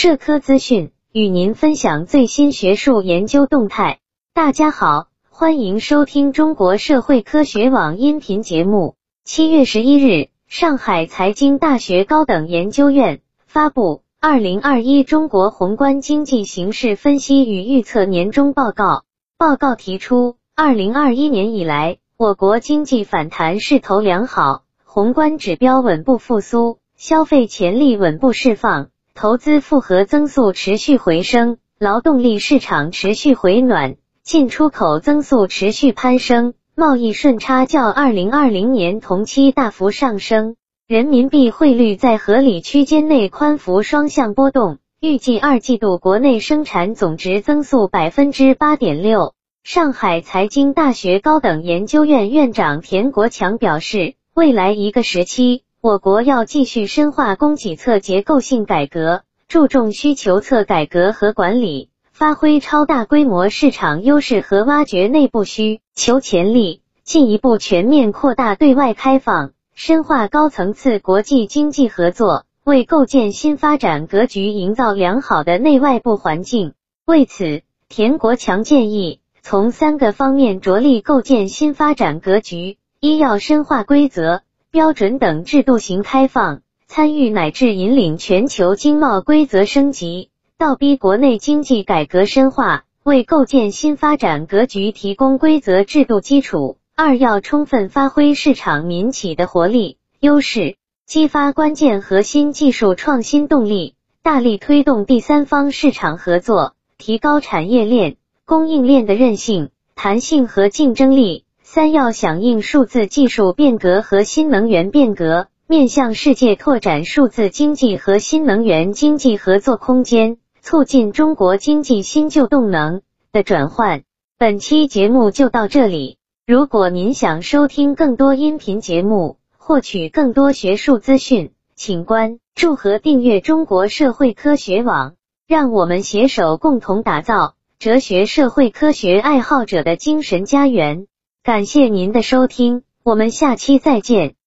社科资讯，与您分享最新学术研究动态。大家好，欢迎收听中国社会科学网音频节目。七月十一日，上海财经大学高等研究院发布《二零二一中国宏观经济形势分析与预测年终报告》。报告提出，二零二一年以来，我国经济反弹势头良好，宏观指标稳步复苏。消费潜力稳步释放，投资复合增速持续回升，劳动力市场持续回暖，进出口增速持续攀升，贸易顺差较二零二零年同期大幅上升，人民币汇率在合理区间内宽幅双向波动。预计二季度国内生产总值增速百分之八点六。上海财经大学高等研究院院长田国强表示，未来一个时期。我国要继续深化供给侧结构性改革，注重需求侧改革和管理，发挥超大规模市场优势和挖掘内部需求潜力，进一步全面扩大对外开放，深化高层次国际经济合作，为构建新发展格局营造良好的内外部环境。为此，田国强建议从三个方面着力构建新发展格局：一要深化规则。标准等制度型开放，参与乃至引领全球经贸规则升级，倒逼国内经济改革深化，为构建新发展格局提供规则制度基础。二要充分发挥市场民企的活力优势，激发关键核心技术创新动力，大力推动第三方市场合作，提高产业链、供应链的韧性、弹性和竞争力。三要响应数字技术变革和新能源变革，面向世界拓展数字经济和新能源经济合作空间，促进中国经济新旧动能的转换。本期节目就到这里。如果您想收听更多音频节目，获取更多学术资讯，请关注和订阅中国社会科学网。让我们携手共同打造哲学社会科学爱好者的精神家园。感谢您的收听，我们下期再见。